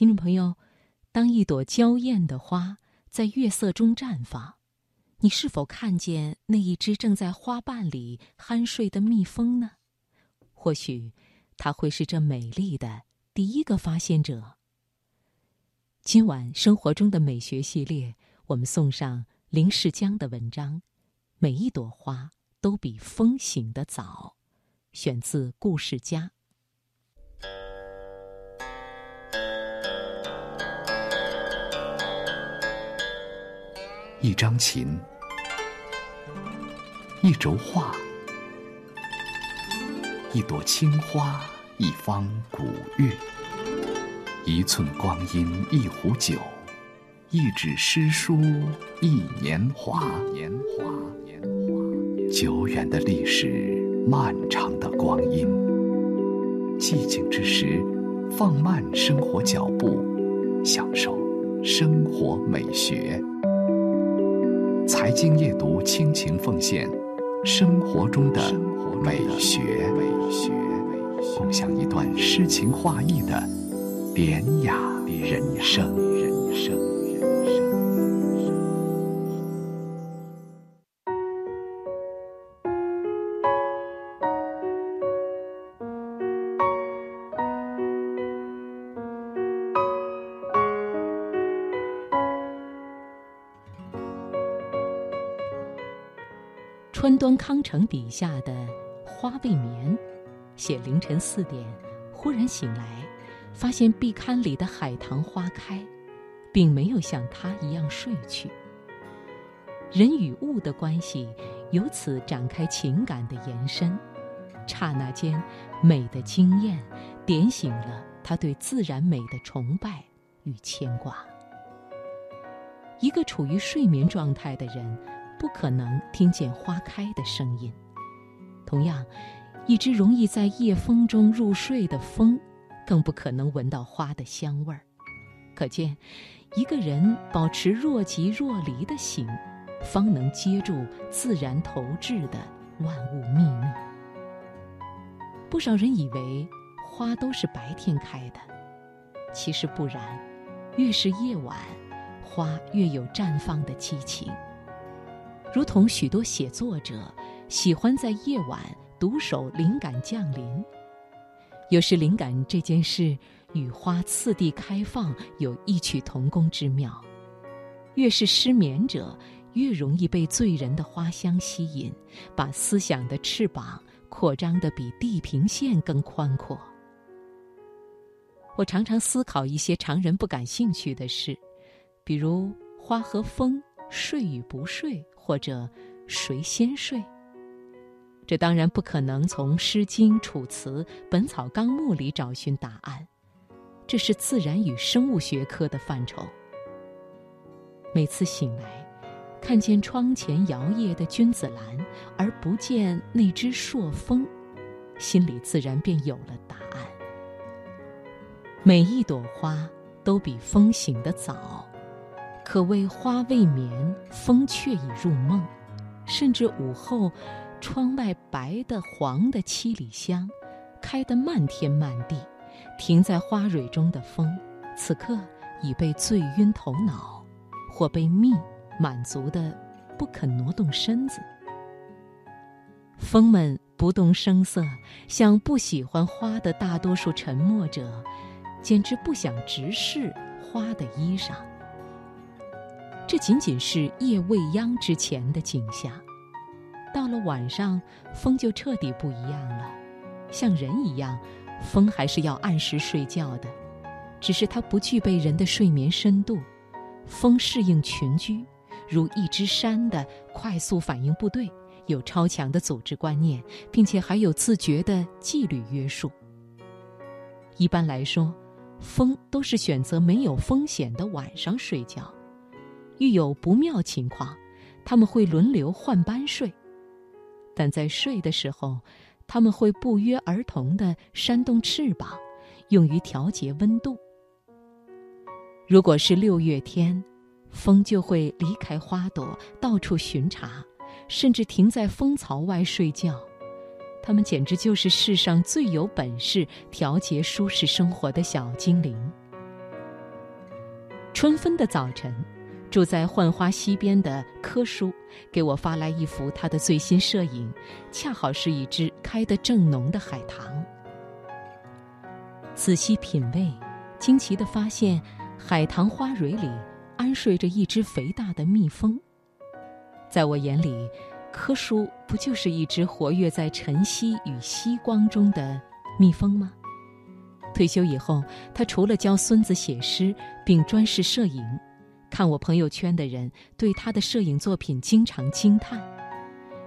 听众朋友，当一朵娇艳的花在月色中绽放，你是否看见那一只正在花瓣里酣睡的蜜蜂呢？或许，它会是这美丽的第一个发现者。今晚生活中的美学系列，我们送上林世江的文章《每一朵花都比风醒得早》，选自《故事家》。一张琴，一轴画，一朵青花，一方古月，一寸光阴，一壶酒，一纸诗书，一年华。年华，年华，久远的历史，漫长的光阴。寂静之时，放慢生活脚步，享受生活美学。财经夜读倾情奉献生活中的美学，共享一段诗情画意的典雅人生。川端康成笔下的花未眠，写凌晨四点，忽然醒来，发现壁龛里的海棠花开，并没有像他一样睡去。人与物的关系由此展开情感的延伸，刹那间，美的惊艳点醒了他对自然美的崇拜与牵挂。一个处于睡眠状态的人。不可能听见花开的声音。同样，一只容易在夜风中入睡的蜂，更不可能闻到花的香味儿。可见，一个人保持若即若离的心，方能接住自然投掷的万物秘密。不少人以为花都是白天开的，其实不然。越是夜晚，花越有绽放的激情。如同许多写作者喜欢在夜晚独守灵感降临，有时灵感这件事与花次第开放有异曲同工之妙。越是失眠者，越容易被醉人的花香吸引，把思想的翅膀扩张得比地平线更宽阔。我常常思考一些常人不感兴趣的事，比如花和风。睡与不睡，或者谁先睡？这当然不可能从《诗经》《楚辞》《本草纲目》里找寻答案，这是自然与生物学科的范畴。每次醒来，看见窗前摇曳的君子兰，而不见那只朔风，心里自然便有了答案。每一朵花都比风醒得早。可谓花未眠，风却已入梦。甚至午后，窗外白的、黄的七里香，开得漫天漫地。停在花蕊中的风，此刻已被醉晕头脑，或被蜜满足的不肯挪动身子。风们不动声色，像不喜欢花的大多数沉默者，简直不想直视花的衣裳。这仅仅是夜未央之前的景象，到了晚上，风就彻底不一样了。像人一样，风还是要按时睡觉的，只是它不具备人的睡眠深度。风适应群居，如一支山的快速反应部队，有超强的组织观念，并且还有自觉的纪律约束。一般来说，风都是选择没有风险的晚上睡觉。遇有不妙情况，他们会轮流换班睡，但在睡的时候，他们会不约而同地扇动翅膀，用于调节温度。如果是六月天，风就会离开花朵，到处巡查，甚至停在蜂巢外睡觉。它们简直就是世上最有本事调节舒适生活的小精灵。春分的早晨，住在浣花溪边的柯叔给我发来一幅他的最新摄影，恰好是一只开得正浓的海棠。仔细品味，惊奇地发现，海棠花蕊里安睡着一只肥大的蜜蜂。在我眼里，柯叔不就是一只活跃在晨曦与夕光中的蜜蜂吗？退休以后，他除了教孙子写诗，并专事摄影，看我朋友圈的人对他的摄影作品经常惊叹。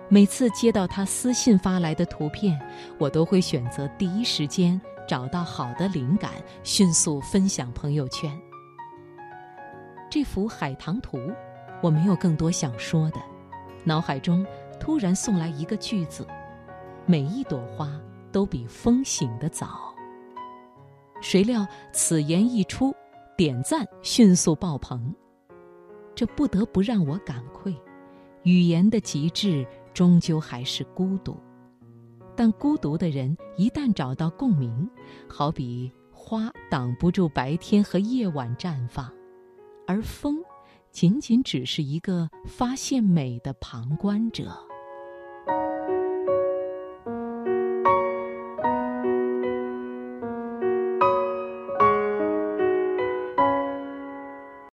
每次接到他私信发来的图片，我都会选择第一时间找到好的灵感，迅速分享朋友圈。这幅海棠图，我没有更多想说的，脑海中突然送来一个句子：每一朵花都比风醒得早。谁料此言一出，点赞迅速爆棚。这不得不让我感愧：语言的极致终究还是孤独。但孤独的人一旦找到共鸣，好比花挡不住白天和夜晚绽放，而风，仅仅只是一个发现美的旁观者。